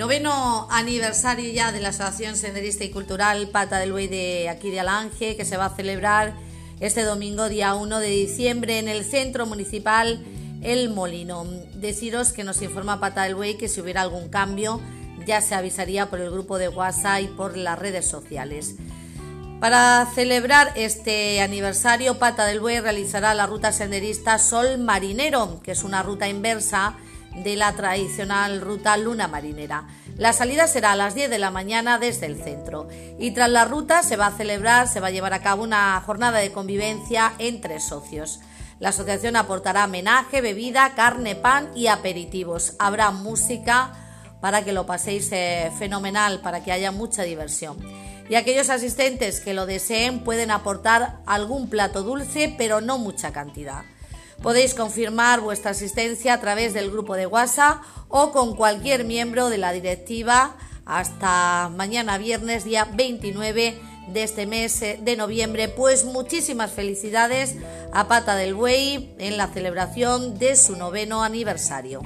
Noveno aniversario ya de la Asociación Senderista y Cultural Pata del Buey de aquí de Alange, que se va a celebrar este domingo, día 1 de diciembre, en el Centro Municipal El Molino. Deciros que nos informa Pata del Buey que si hubiera algún cambio ya se avisaría por el grupo de WhatsApp y por las redes sociales. Para celebrar este aniversario, Pata del Buey realizará la ruta senderista Sol Marinero, que es una ruta inversa de la tradicional ruta Luna Marinera. La salida será a las 10 de la mañana desde el centro y tras la ruta se va a celebrar, se va a llevar a cabo una jornada de convivencia entre socios. La asociación aportará homenaje, bebida, carne, pan y aperitivos. Habrá música para que lo paséis eh, fenomenal, para que haya mucha diversión. Y aquellos asistentes que lo deseen pueden aportar algún plato dulce, pero no mucha cantidad. Podéis confirmar vuestra asistencia a través del grupo de WhatsApp o con cualquier miembro de la directiva hasta mañana viernes día 29 de este mes eh, de noviembre. Pues muchísimas felicidades a Pata del Buey en la celebración de su noveno aniversario.